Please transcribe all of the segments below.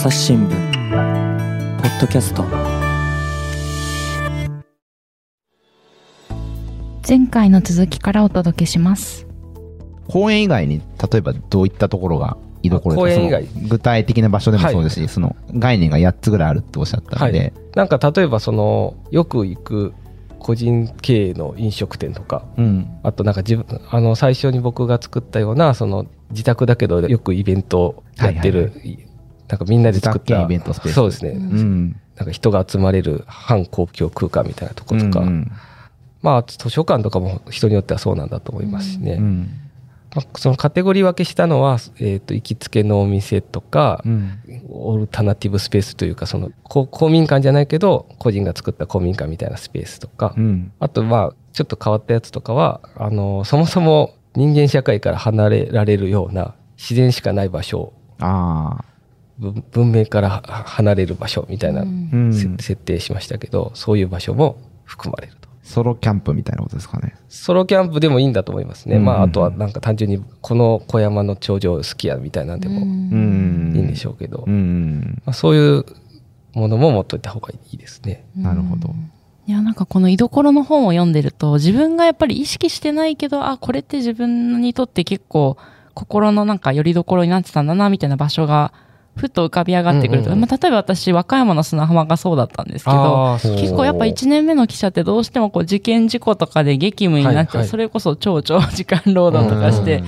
朝日新聞。ポッドキャスト。前回の続きからお届けします。公園以外に例えばどういったところが居所公園以外。その具体的な場所でもそうですし、その概念が8つぐらいあるっておっしゃったので、なんか例えばそのよく行く個人経営の飲食店とかうん。あとなんか自分あの最初に僕が作ったようなその自宅だけどよくイベントをやってる、なんかみんなで作ったイベントスペースそうですね、うん。なんか人が集まれる反公共空間みたいなとことか、うんうん。まあ図書館とかも人によってはそうなんだと思いますしね、うん。まあ、そのカテゴリー分けしたのは、えー、と行きつけのお店とか、うん。オルタナティブスペースというかそのこ公民館じゃないけど個人が作った公民館みたいなスペースとか、うん。あとまあちょっと変わったやつとかはあのそもそも人間社会から離れられるような自然しかない場所。あ文文明からは離れる場所みたいな、設定しましたけどそういう場所も含まれると。ソロキャンプみたいなことですかね。ソロキャンプでもいいんだと思いますね。うん。まああとはなんか単純にこの小山の頂上好きやみたいなんでもうん。いいんでしょうけど、うん。まあ、そういうものも持っといた方がいいですね。なるほど。いやなんかこの居所の本を読んでると自分がやっぱり意識してないけどあこれって自分にとって結構心のなんか拠り所になってたんだなみたいな場所がふっと浮かび上がってくると、うんうんうん。まあ、例えば私和歌山の砂浜がそうだったんですけど結構やっぱ1年目の記者ってどうしてもこう事件事故とかで激務になっちゃう、はいはいそれこそ超長時間労働とかして、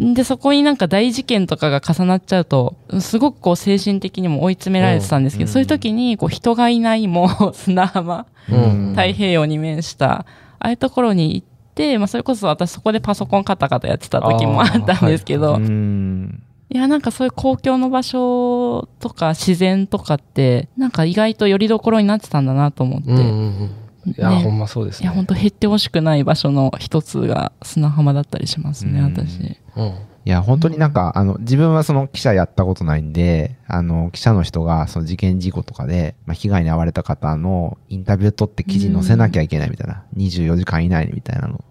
でそこになんか大事件とかが重なっちゃうとすごくこう精神的にも追い詰められてたんですけど、そういう時にこう人がいないもう砂浜うん太平洋に面したああいうところに行って、まあ、それこそ私そこでパソコンカタカタやってた時もあったんですけど、うい。んやなんかそういう公共の場所とか自然とかってなんか意外と拠り所になってたんだなと思って、うんうんうんいや、ねほんまそうですね。いや本当減ってほしくない場所の一つが砂浜だったりしますね、うん私。うんいや、本当になんか、あの、自分はその記者やったことないんで、あの、記者の人がその事件事故とかで、まあ、被害に遭われた方のインタビュー取って記事に載せなきゃいけないみたいな、24時間以内にみたいなの。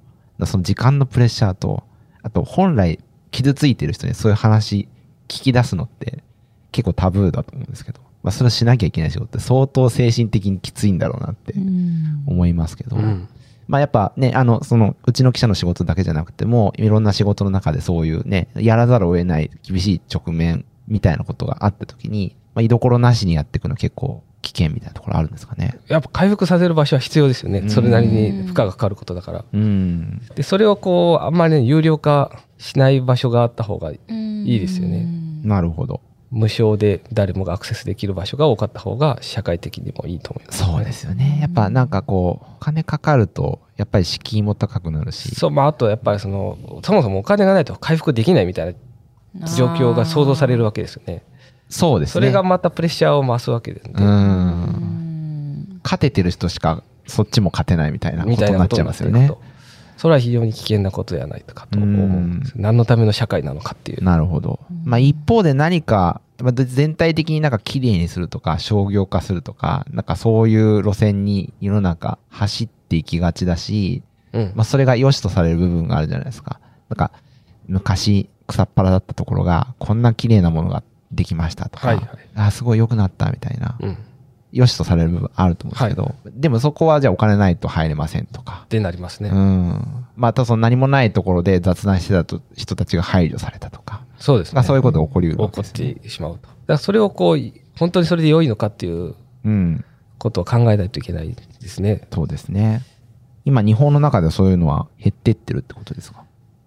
その時間のプレッシャーと、あと本来傷ついてる人にそういう話聞き出すのって結構タブーだと思うんですけど、まあ、それをしなきゃいけない仕事って相当精神的にきついんだろうなってうん。思いますけど、うん。まあやっぱね、あの、その、うちの記者の仕事だけじゃなくても、いろんな仕事の中でそういうね、やらざるを得ない厳しい直面みたいなことがあった時に、まあ居所なしにやっていくのは結構危険みたいなところあるんですかね。やっぱ回復させる場所は必要ですよね。うんそれなりに負荷がかかることだから。うん。で、それをこう、あんまりね、有料化しない場所があった方がいいですよね。なるほど。無償で誰もがアクセスできる場所が多かった方が社会的にもいいと思います。そうですよね。やっぱなんかこう、お金かかると、やっぱり敷居も高くなるし。そう、まあ、あとやっぱりその、そもそもお金がないと回復できないみたいな状況が想像されるわけですよね。そうですね。それがまたプレッシャーを増すわけですね。勝ててる人しか、そっちも勝てないみたいなことになっちゃいますよねと。。それは非常に危険なことではないかと思うんですう何のための社会なのかっていう。なるほど。まあ一方で何か、まあ全体的になんか綺麗にするとか商業化するとか、なんかそういう路線に世の中走っていきがちだし、うんまあそれが良しとされる部分があるじゃないですか。なんか昔草っぱらだったところがこんな綺麗なものができましたとか、はいはいあすごい良くなったみたいな、うん。良しとされる部分あると思うんですけど、でもそこはじゃあお金ないと入れませんとか。ってなりますね。うん。またその何もないところで雑談してたと人たちが配慮されたとか。そうですね。まあそういうことが起こりうるわ起こっ。てしまうと。だからそれをこう、本当にそれで良いのかっていううん。ことを考えないといけないですね。そうですね。今日本の中ではそういうのは減ってってるってことですか？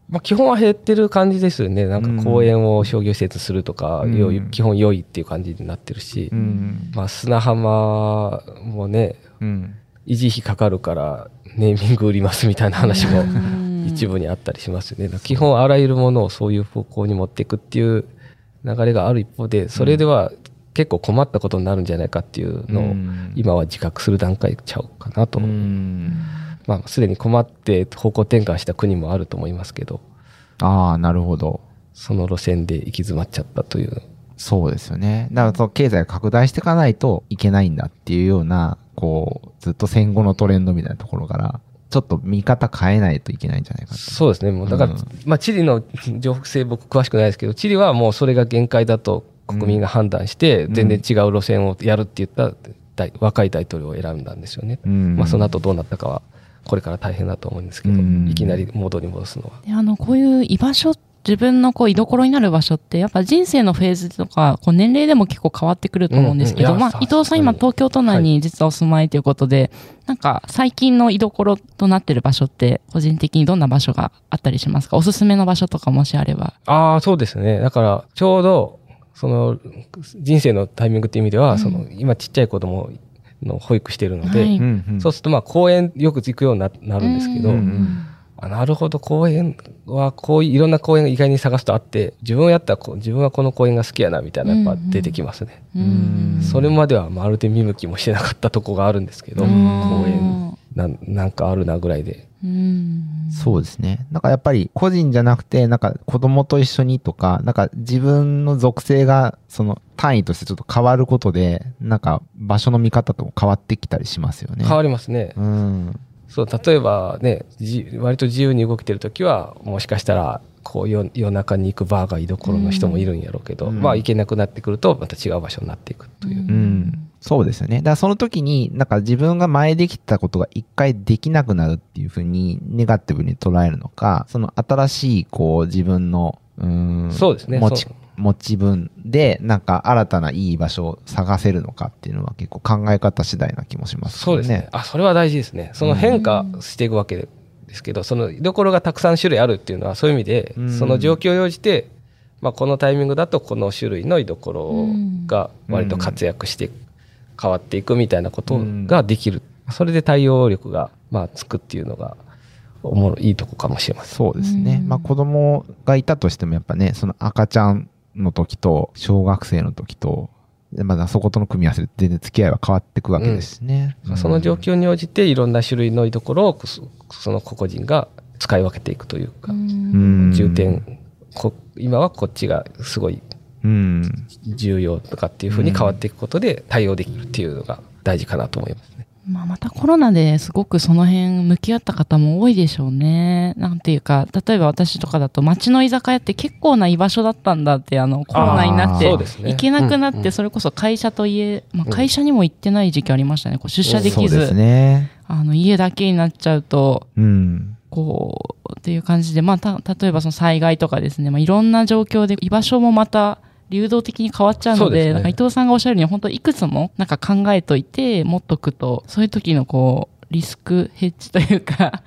まあ基本は減ってる感じですよね。なんか公園を商業施設するとか、うん基本良いっていう感じになってるし、ん。まあ砂浜もね、うん。維持費かかるからネーミング売りますみたいな話もうん 一部にあったりしますよね。基本あらゆるものをそういう方向に持っていくっていう流れがある一方で、それでは結構困ったことになるんじゃないかっていうのをうん今は自覚する段階ちゃうかなと。うん。まあすでに困って方向転換した国もあると思いますけど、ああ、なるほど。その路線で行き詰まっちゃったという。そうですよね。だからその経済が拡大していかないといけないんだっていうような、こう、ずっと戦後のトレンドみたいなところから、ちょっと見方変えないといけないんじゃないかと。そうですね。もうだから、うんまあ地理の情報性僕詳しくないですけど、地理はもうそれが限界だと国民が判断して、うん全然違う路線をやるって言った大若い大統領を選んだんですよね。うんまあ、その後どうなったかは、これから大変だと思うんですけど、うんいきなり元に戻すのは。であの、こういう居場所、自分のこう居所になる場所って、やっぱ人生のフェーズとか、こう年齢でも結構変わってくると思うんですけど、まあ、うんうんいや伊藤さん今東京都内に実はお住まいということで、なんか最近の居所となってる場所って、個人的にどんな場所があったりしますか？おすすめの場所とかもしあれば。ああ、そうですね。だから、ちょうど、その、人生のタイミングっていう意味では、うんその、今ちっちゃい子供の保育してるので、はい。うんうん。そうすると、まあ、公園よく行くようにななるんですけど、ううんあなるほど、公園は、こういういろんな公園が意外に探すとあって、自分をやったら自分はこの公園が好きやな、みたいな、やっぱ出てきますね。うん。それまではまるで見向きもしてなかったとこがあるんですけど、うん。公園なんなんかあるなぐらいで。うん。そうですね。なんかやっぱり個人じゃなくて、なんか子供と一緒にとか、なんか自分の属性がその単位としてちょっと変わることで、なんか場所の見方とも変わってきたりしますよね。変わりますね。うん。そう、例えばね、じ割と自由に動けてるときは、もしかしたら、こう夜夜中に行くバーが居所の人もいるんやろうけど、うんまあ行けなくなってくると、また違う場所になっていくという。うん。そうですよね。だからその時に、なんか自分が前できたことが一回できなくなるっていうふうに、ネガティブに捉えるのか、その新しい、こう、自分の、うん。そうですね持ち持ち分で、なんか新たないい場所を探せるのかっていうのは結構考え方次第な気もしますそうですね。。あ、それは大事ですね。その変化していくわけですけど、その居所がたくさん種類あるっていうのはそういう意味で、うんその状況に応じて、まあ、このタイミングだとこの種類の居所が割と活躍して変わっていくみたいなことができる。それで対応力が、まあ、つくっていうのが、おもろいいとこかもしれません。そうですね。うんまあ子供がいたとしてもやっぱね、その赤ちゃんの時と小学生の時と、でまだそことの組み合わせで全然付き合いは変わっていくわけですしね。うんその状況に応じていろんな種類の居所をそその個々人が使い分けていくというか、うん重点こ今はこっちがすごいうん。重要とかっていうふうに変わっていくことで対応できるっていうのが大事かなと思いますね。まあ、またコロナですごくその辺向き合った方も多いでしょうね。なんていうか、例えば私とかだと街の居酒屋って結構な居場所だったんだって、あの、コロナになって行けなくなって、それこそ会社と家、まあ、会社にも行ってない時期ありましたね。こう出社できず、ね。あの、家だけになっちゃうと、うん。こう、っていう感じで、まあ、た、例えばその災害とかですね、まあ、いろんな状況で居場所もまた、流動的に変わっちゃうので、ですねなんか伊藤さんがおっしゃるように、本当いくつもなんか考えといて、持っとくと、そういう時のこう、リスクヘッジというか、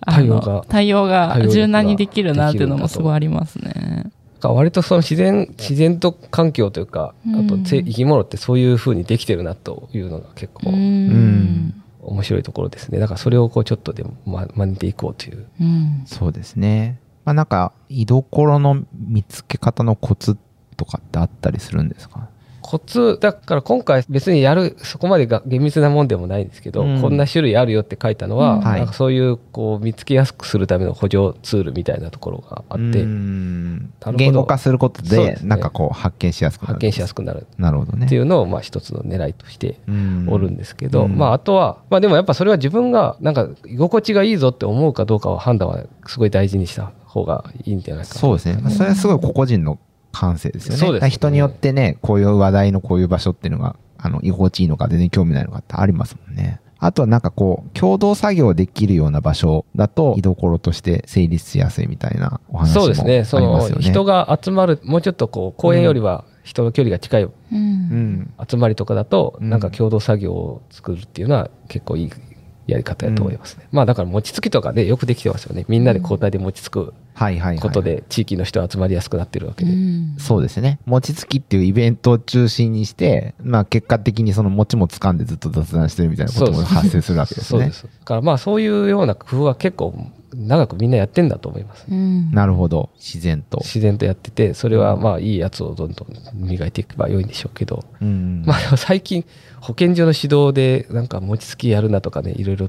対応が対応が柔軟にできるなっていうのもすごいありますね。だから割とその自然、自然と環境というか、あとうん生き物ってそういうふうにできてるなというのが結構うん。ん面白いところですね。だからそれをこうちょっとでもま真似ていこうという。うん。そうですね。まあなんか、居所の見つけ方のコツとかってあったりするんですか？コツ、だから今回別にやる、そこまでが厳密なもんでもないんですけど、うん。こんな種類あるよって書いたのは、うん。はい。なんかそういうこう見つけやすくするための補助ツールみたいなところがあって、言語化することで、ね。なんかこう発見しやすくなる。発見しやすくなる。なるほどね。っていうのをまあ一つの狙いとしてうんおるんですけど、うん。まああとは、まあでもやっぱそれは自分がなんか居心地がいいぞって思うかどうかは判断はすごい大事にした方がいいんじゃないかな。そうですね。まあそれはすごい個々人の感性ですよね。そうですね人によってね、こういう話題のこういう場所っていうのが、あの、居心地いいのか全然興味ないのかってありますもんね。あとはなんかこう、共同作業できるような場所だと、居所として成立しやすいみたいなお話もありそうですね。そのますよね。人が集まる、もうちょっとこう公園よりは人の距離が近いうんうん。集まりとかだと、うんなんか共同作業を作るっていうのは結構いいやり方やと思いますね。まあだから餅つきとかでよくできてますよね。みんなで交代で餅つく。ことで地域の人が集まりやすくなってるわけで。うんそうですね。餅つきっていうイベントを中心にして、まあ結果的にその餅も掴んでずっと雑談してるみたいなことも発生するわけですねそうで。す。だからまあそういうような工夫は結構長くみんなやってんだと思います。うんなるほど。自然と。自然とやってて、それはまあいいやつをどんどん磨いていけば良いんでしょうけど、うん。まあでも最近保健所の指導でなんか餅つきやるなとかね、いろいろ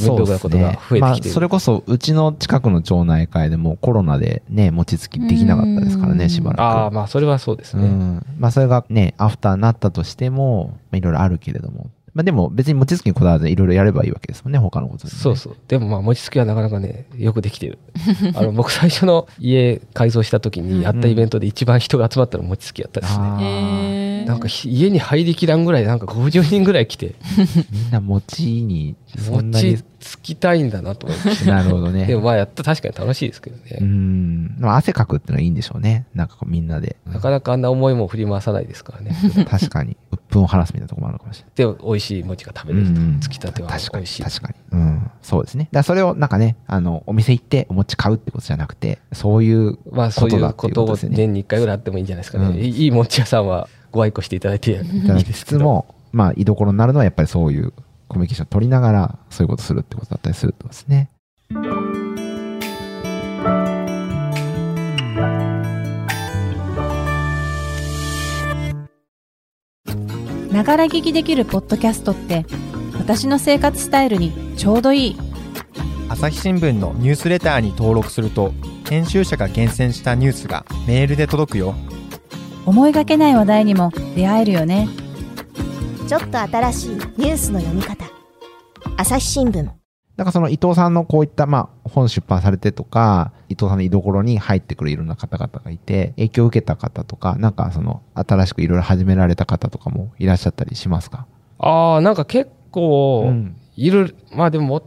面倒なことが増えてきてるまあ、それこそ、うちの近くの町内会でもコロナでね、餅つきできなかったですからね、うんしばらく。ああ、まあそれはそうですね。うん。まあ、それがね、アフターになったとしても、まあいろいろあるけれども、まあでも別に餅つきにこだわらずいろいろやればいいわけですもんね、他のことで、ね。そうそう。でもまあ、餅つきはなかなかね、よくできてる。あの、僕最初の家改造した時にやったイベントで一番人が集まったの餅つきやったですね。あーへーなんかひ家に入りきらんぐらい、なんか50人ぐらい来て、みんな餅に、そんなに餅。つきたいんだなと思って。なるほどね。でもまあやったら確かに楽しいですけどね。うん。まあ汗かくってのはいいんでしょうね。なんかこうみんなで。なかなかあんな重いもん振り回さないですからね。確かに。鬱憤を晴らすみたいなところもあるのかもしれない。で、美味しい餅が食べれると。うんつきたては確かに、美味しい。確かに。うん。そうですね。だそれをなんかね、あの、お店行ってお餅買うってことじゃなくて、そういうまあそういうこことを。年に1回ぐらいあってもいいんじゃないですかね。うんいい餅屋さんはご愛顧していただいていいですけど。つも、まあ、居所になるのはやっぱりそういうコミュニケーションを取りながら、そういうことするってことだったりするってことですね。ながら聞きできるポッドキャストって私の生活スタイルにちょうどいい。朝日新聞のニュースレターに登録すると編集者が厳選したニュースがメールで届くよ。思いがけない話題にも出会えるよねちょっと新しいニュースの読み方。朝日新聞。なんかその伊藤さんのこういった、まあ、本出版されてとか、伊藤さんの居所に入ってくるいろんな方々がいて、影響を受けた方とか、なんかその、新しくいろいろ始められた方とかもいらっしゃったりしますか？ああ、なんか結構うん。いる、まあでも、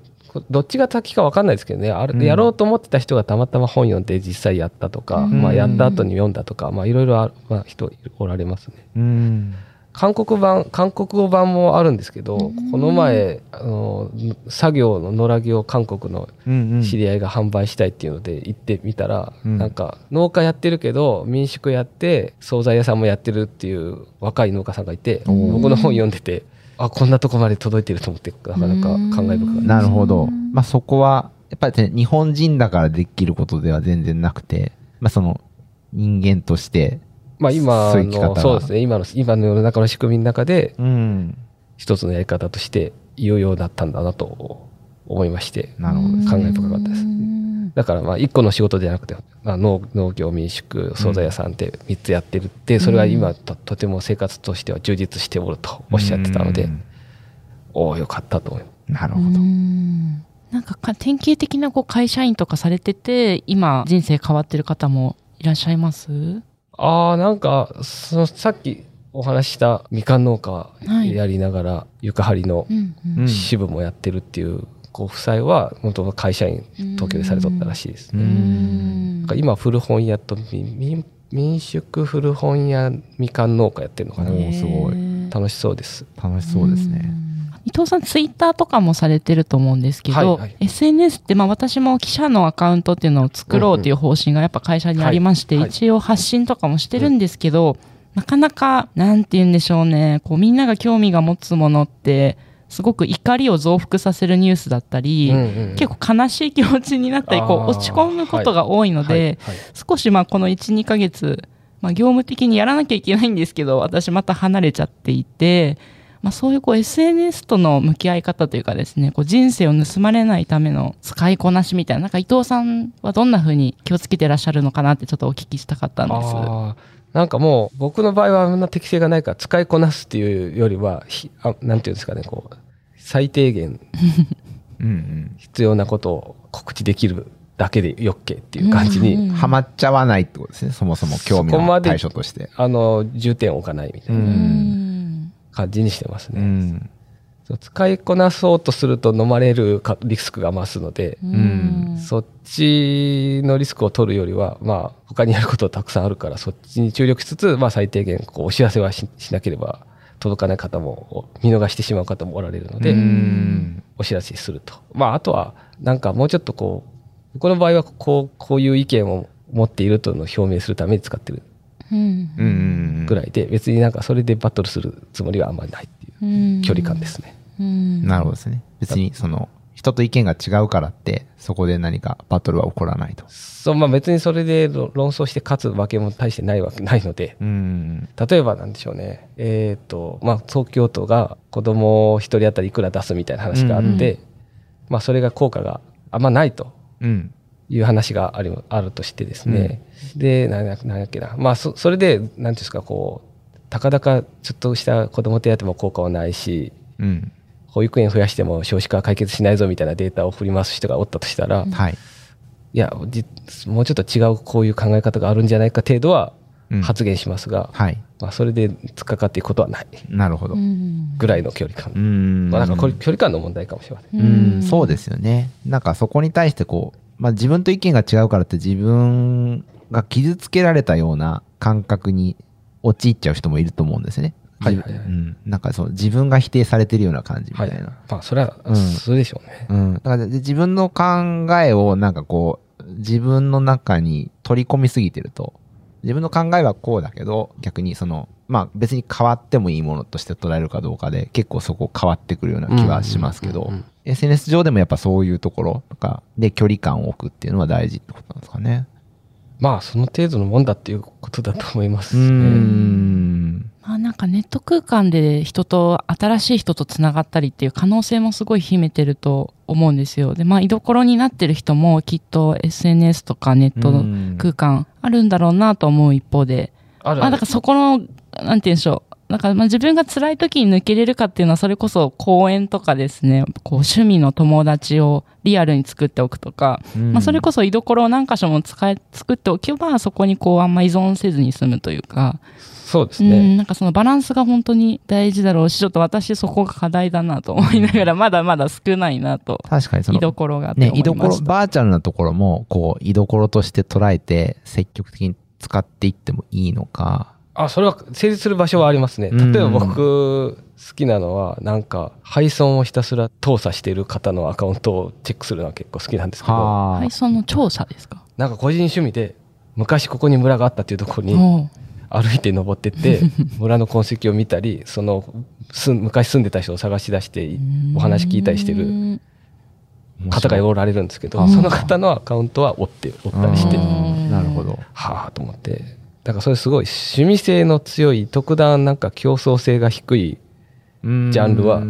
どっちが先か分かんないですけどね、あるうん。やろうと思ってた人がたまたま本読んで実際やったとか、うん。まあやった後に読んだとか、まあいろいろある、まあ、人おられますね。うん。韓国版、韓国語版もあるんですけど、この前、あの、作業の野良着を韓国の。知り合いが販売したいっていうので行ってみたら、うん。なんか農家やってるけど民宿やって惣菜屋さんもやってるっていう若い農家さんがいて僕の本読んでてあこんなとこまで届いてると思ってなかなか感慨深かったなるほど。まあそこは、やっぱりね、日本人だからできることでは全然なくて、まあその、人間として、まあ今のそうですね。今の今の世の中の仕組みの中でうん。一つのやり方として有用だったんだなと思いましてなるほどです感慨深かったです。だからまあ一個の仕事じゃなくて、まあ、農農業民宿惣菜屋さんって3つやってるってそれは今ととても生活としては充実しておるとおっしゃってたのでうん。おおよかったと思います。うなるほど。ん。なんかか典型的なこう会社員とかされてて今人生変わってる方もいらっしゃいます？ああなんかそのさっきお話ししたみかん農家はい。やりながら床張りの支部もやってるっていうご夫妻は元々会社員東京でされとったらしいですうねうん。なんか今古本屋と民民民宿古本屋みかん農家やってるのかな。すごい。楽しそうです。楽しそうですね。伊藤さん、ツイッターとかもされてると思うんですけど、はいはい。SNS って、まあ私も記者のアカウントっていうのを作ろうっていう方針がやっぱ会社にありまして、はい。はい一応発信とかもしてるんですけど、なかなか、なんて言うんでしょうね、こうみんなが興味が持つものって、すごく怒りを増幅させるニュースだったり、うんうん結構悲しい気持ちになったり、こう落ち込むことが多いので、はい。はい。少しまあこの1、2ヶ月、まあ業務的にやらなきゃいけないんですけど、私また離れちゃっていて、まあそういうこう SNS との向き合い方というかですね、こう人生を盗まれないための使いこなしみたいな、なんか伊藤さんはどんな風に気をつけてらっしゃるのかなってちょっとお聞きしたかったんです。なんかもう僕の場合はあんな適性がないから使いこなすっていうよりはひあなんていうんですかねこう最低限 うんうん。必要なことを告知できるだけでよっけっていう感じに、うんうんハマっちゃわないってことですね。そもそも興味の対象として。あの重点を置かないみたいなうん感じにしてますうね、う使いこなそうとすると飲まれるかリスクが増すので、うん。そっちのリスクを取るよりは、まあ、他にやることたくさんあるから、そっちに注力しつつ、まあ、最低限、こう、お知らせはししなければ届かない方も、見逃してしまう方もおられるので、うん。お知らせすると。まあ、あとは、なんかもうちょっとこう、僕の場合は、こう、こういう意見を持っているというのを表明するために使ってるぐらいで、別になんかそれでバトルするつもりはあんまりないっていう距離感ですね。うんなるほどですね。別に、その、人と意見が違うからって、そこで何かバトルは起こらないと。そう、まあ別にそれで論論争して勝つわけも大してないわけないので、うん。例えばなんでしょうね。えっ、と、まあ東京都が子供一人当たりいくら出すみたいな話があって、うんまあそれが効果があんまないとうん。いう話があるあるとしてですね。で、なんやなんやっけな。まあそそれで、なんていうんですか、こう、たかだかちょっとした子供手当も効果はないし、うん。保育園増やしても少子化は解決しないぞみたいなデータを振り回す人がおったとしたら、いはい。や、じもうちょっと違うこういう考え方があるんじゃないか程度はうん発言しますが、はい。まあ、それで突っかかっていくことはないなるほど。うぐらいの距離感。ん。まあ、なんかこれ距離感の問題かもしれません。うん、そうですよね。なんかそこに対してこう、まあ自分と意見が違うからって自分が傷つけられたような感覚に陥っちゃう人もいると思うんですよね。はいはいはいうん。なんかそう、自分が否定されてるような感じみたはいいな。。まあ、それは、うんそれでしょうね。うん。だからで自分の考えをなんかこう、自分の中に取り込みすぎてると、自分の考えはこうだけど、逆にその、まあ別に変わってもいいものとして捉えるかどうかで結構そこ変わってくるような気はしますけどうんうんうんうん、SNS 上でもやっぱそういうところとかで距離感を置くっていうのは大事ってことなんですかね。まあ、その程度のもんだっていうことだと思いますね。ん。まあなんかネット空間で人と、新しい人とつながったりっていう可能性もすごい秘めてると思うんですよ。で、まあ居所になってる人もきっと SNS とかネットうん空間あるんだろうなと思う一方で、まあ、だからそこの、なんて言うんでしょう。なんかまあ自分が辛い時に抜けれるかっていうのはそれこそ公園とかですね、こう趣味の友達をリアルに作っておくとか、まあそれこそ居所を何箇所も使え、作っておけばそこにこうあんま依存せずに済むというか、そうですうん、ね。なんかそのバランスが本当に大事だろうし、ちょっと私そこが課題だなと思いながら、まだまだ少ないなと、確かにその居、所がね、居所。バーチャルなところも、こう、居所として捉えて、積極的に使っていってもいいのか。あ、それは成立する場所はありますね。うん。例えば僕、好きなのは、なんか、配送をひたすら盗撮している方のアカウントをチェックするのは結構好きなんですけど、は配送の調査ですか？なんか個人趣味で、昔ここに村があったっていうところに歩いて登ってって、村の痕跡を見たり、その、す昔住んでた人を探し出して、お話聞いたりしてるうん。方がおられるんですけど、あその方のアカウントは追って、追ったりして、うん。なるほど。はあと思って。だからそれすごい趣味性の強い特段なんか競争性が低いジャンルは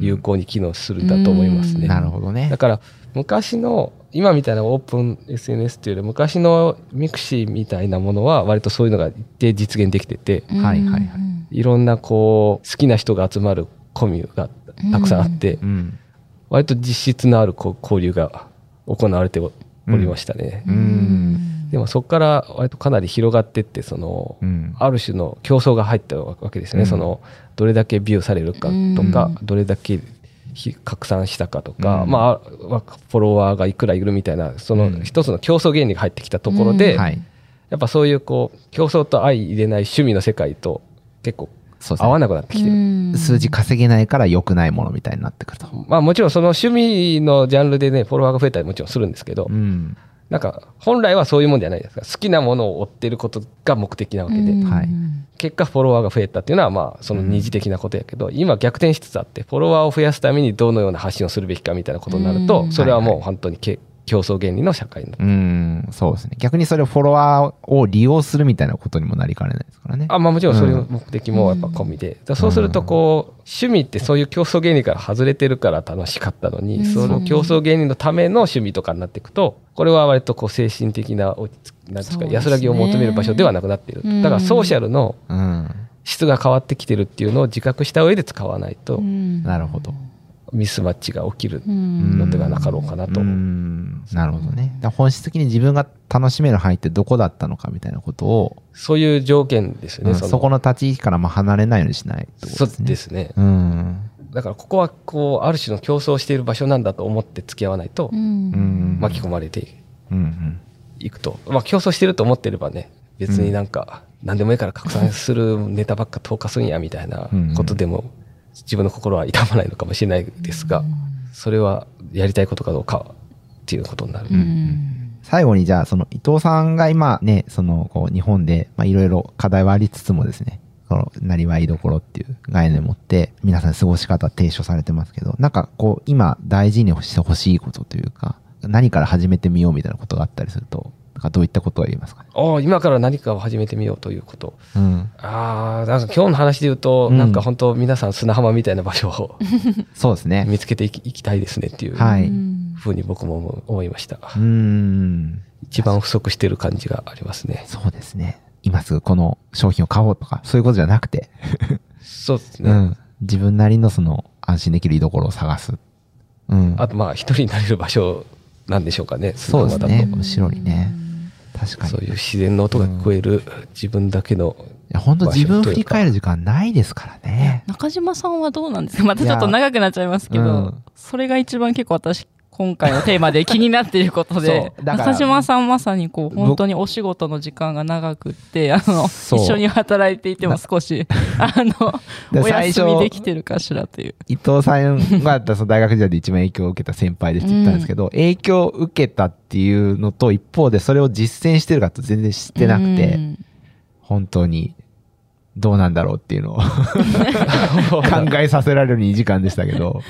有有効に機能するんだと思いますね。なるほどねだ。から昔の今みたいなオープン SNS っていうより昔の mixi みたいなものは割とそういうのが一定実現できててはいはいはいいろんなこう好きな人が集まるコミュがたくさんあってうん。割と実質のあるこう交流が行われておりましたね。うん。でもそこから割とかなり広がってってそのうん。ある種の競争が入ったわけですね、うんそのどれだけビューされるかとか、うんどれだけひ拡散したかとか、うんまあ、フォロワーがいくらいるみたいなそのうん一つの競争原理が入ってきたところで、はい。やっぱそういうこう競争と相入れない趣味の世界と結構ね合わなくなってきてる。うん数字稼げないから良くないものみたいになってくると。まあもちろんその趣味のジャンルでね、フォロワーが増えたりもちろんするんですけど、うん。なんか本来はそういうもんじゃないですか。好きなものを追ってることが目的なわけで。結果フォロワーが増えたっていうのはまあその二次的なことやけど、今逆転しつつあってフォロワーを増やすためにどのような発信をするべきかみたいなことになると、うん。それはもはいうはい。本当にけ競争原理の社会になるうん。そうですね。逆にそれをフォロワーを利用するみたいなことにもなりかねないですからね。あまあもちろんそういう目的もやっぱ込みで、だからそうするとこう趣味ってそういう競争原理から外れてるから楽しかったのに、うんその競争原理のための趣味とかになっていくとこれは割とこう精神的な落ち着なんですか安らぎを求める場所ではなくなっている、うんだからソーシャルのうん。質が変わってきてるっていうのを自覚した上で使わないとうんなるほど。ミスマッチが起きるうんのではなかろうかなと。なるほどね。だから本質的に自分が楽しめる範囲ってどこだったのかみたいなことを、そういう条件ですよね。うんそこの立ち位置からも離れないようにしないってことそうですね。うん。だからここはこうある種の競争している場所なんだと思って付き合わないと。巻き込まれてうんうん。いくと、まあ競争してると思ってればね別になんか何でもいいから拡散するネタばっか投下すんやみたいなことでも自分の心は痛まないのかもしれないですがそれはやりたいことかどうかっていうことになる。うん最後にじゃあ、その伊藤さんが今ね、その、こう、日本で、まあ、いろいろ課題はありつつもですね、その、なりわいどころっていう概念を持って、皆さん過ごし方提唱されてますけど、なんか、こう、今大事にしてほしいことというか、何から始めてみようみたいなことがあったりすると、なんかどういったことが言えますかね？ああ今から何かを始めてみようということ。うん。ああなんか今日の話で言うと、うんなんか本当皆さん砂浜みたいな場所を そうですね。見つけていきいきたいですねっていうふうに僕も思いました。ーん。一番不足してる感じがありますね。そうですね。今すぐこの商品を買おうとか、そういうことじゃなくて、そうですね。うん。自分なりのその安心できる居所を探す。うん。あとまあ一人になれる場所なんでしょうかねそうですね。後ろにね。確かに。そういう自然の音が聞こえる自分だけのいや、本当自分振り返る時間ないですからね。中島さんはどうなんですか？またちょっと長くなっちゃいますけど、うんそれが一番結構私、今回のテーマで気になっていることで中島さんまさにこう、本当にお仕事の時間が長くって、あの、一緒に働いていても少し、あの、お休みできてるかしらという。伊藤さんがその大学時代で一番影響を受けた先輩ですって言ったんですけど、影響を受けたっていうのと一方でそれを実践してるかと全然知ってなくて、うん。本当にどうなんだろうっていうのを 考えさせられる2時間でしたけど、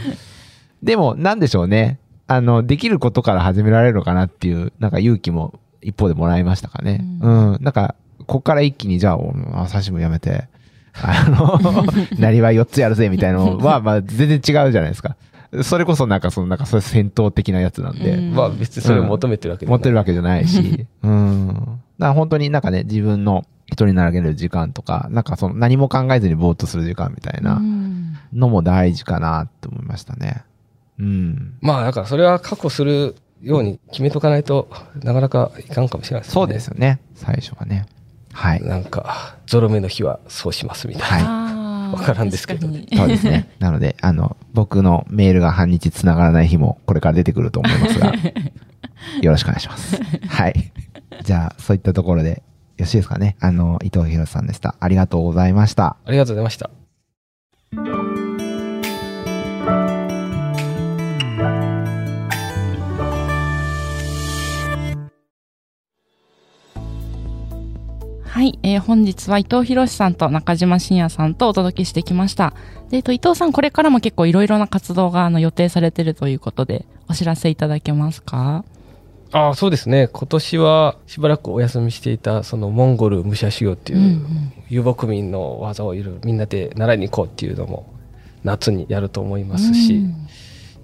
でもなんでしょうね。あの、できることから始められるのかなっていう、なんか勇気も一方でもらいましたかね。ううん。なんか、ここから一気にじゃあ、お朝日もやめて、あの、なりわい4つやるぜみたいなのは、まあ全然違うじゃないですか。それこそなんかその、なんかそういう戦闘的なやつなんで、うんまあ別にそれを求めてるわけで持ってるわわけじゃないし、うん。だから本当になんかね、自分の一人になれる時間とか、なんかその何も考えずにぼーっとする時間みたいなうんのも大事かなって思いましたね。うん。まあだからそれは確保するように決めとかないとなかなかいかんかもしれないですね。そうですよね。最初はね。はい。なんか、ゾロ目の日はそうしますみたいな。あーわからんですけど確かにそうですね。なので、あの、僕のメールが半日繋がらない日もこれから出てくると思いますが、よろしくお願いします。はい。じゃあ、そういったところで、よろしいですかね。あの、伊藤博さんでした。ありがとうございました。ありがとうございました。はい、えー本日は伊藤博さんと中島信也さんとお届けしてきました。で、えっと、伊藤さん、これからも結構いろいろな活動があの予定されているということで、お知らせいただけますか？ああ、そうですね。今年はしばらくお休みしていた、そのモンゴル武者修行っていう、うんうん遊牧民の技をいろいろみんなで習いに行こうっていうのも夏にやると思いますし、うん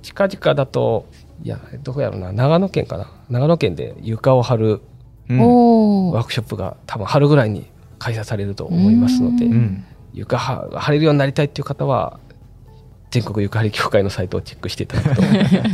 近々だと、いや、どこやろうな、長野県かな？長野県で床を張るうんワークショップが多分春ぐらいに開催されると思いますので、ううん。床は張れるようになりたいっていう方は、全国床張り協会のサイトをチェックしていただく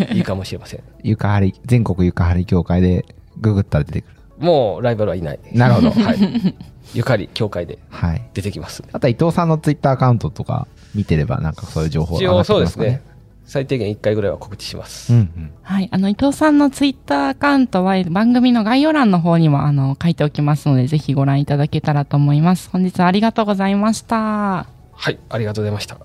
といいかもしれません。床張り、全国床張り協会でググったら出てくる。もうライバルはいない。なるほどはい。床張り協会ではい。出てきます。あとは伊藤さんのツイッターアカウントとか見てればなんかそういう情報が上がってますかね。。最低限1回ぐらいは告知します。うんうん。はい。あの、伊藤さんのツイッターアカウントは番組の概要欄の方にも、あの、書いておきますので、ぜひご覧いただけたらと思います。本日はありがとうございました。はい、ありがとうございました。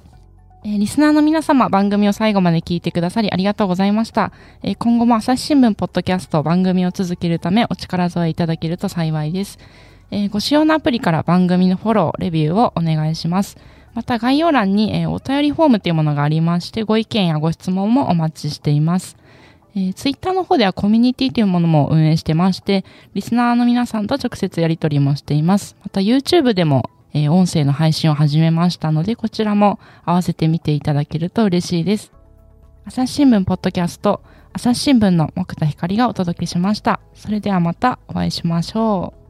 えーリスナーの皆様、番組を最後まで聞いてくださりありがとうございました。えー今後も朝日新聞ポッドキャスト番組を続けるためお力添えいただけると幸いです。えーご使用のアプリから番組のフォロー、レビューをお願いします。また概要欄に、えーお便りフォームというものがありまして、ご意見やご質問もお待ちしています。えー、ツイッターの方ではコミュニティというものも運営してまして、リスナーの皆さんと直接やり取りもしています。また YouTube でも、えー音声の配信を始めましたので、こちらも合わせて見ていただけると嬉しいです。朝日新聞ポッドキャスト、朝日新聞の木田光がお届けしました。それではまたお会いしましょう。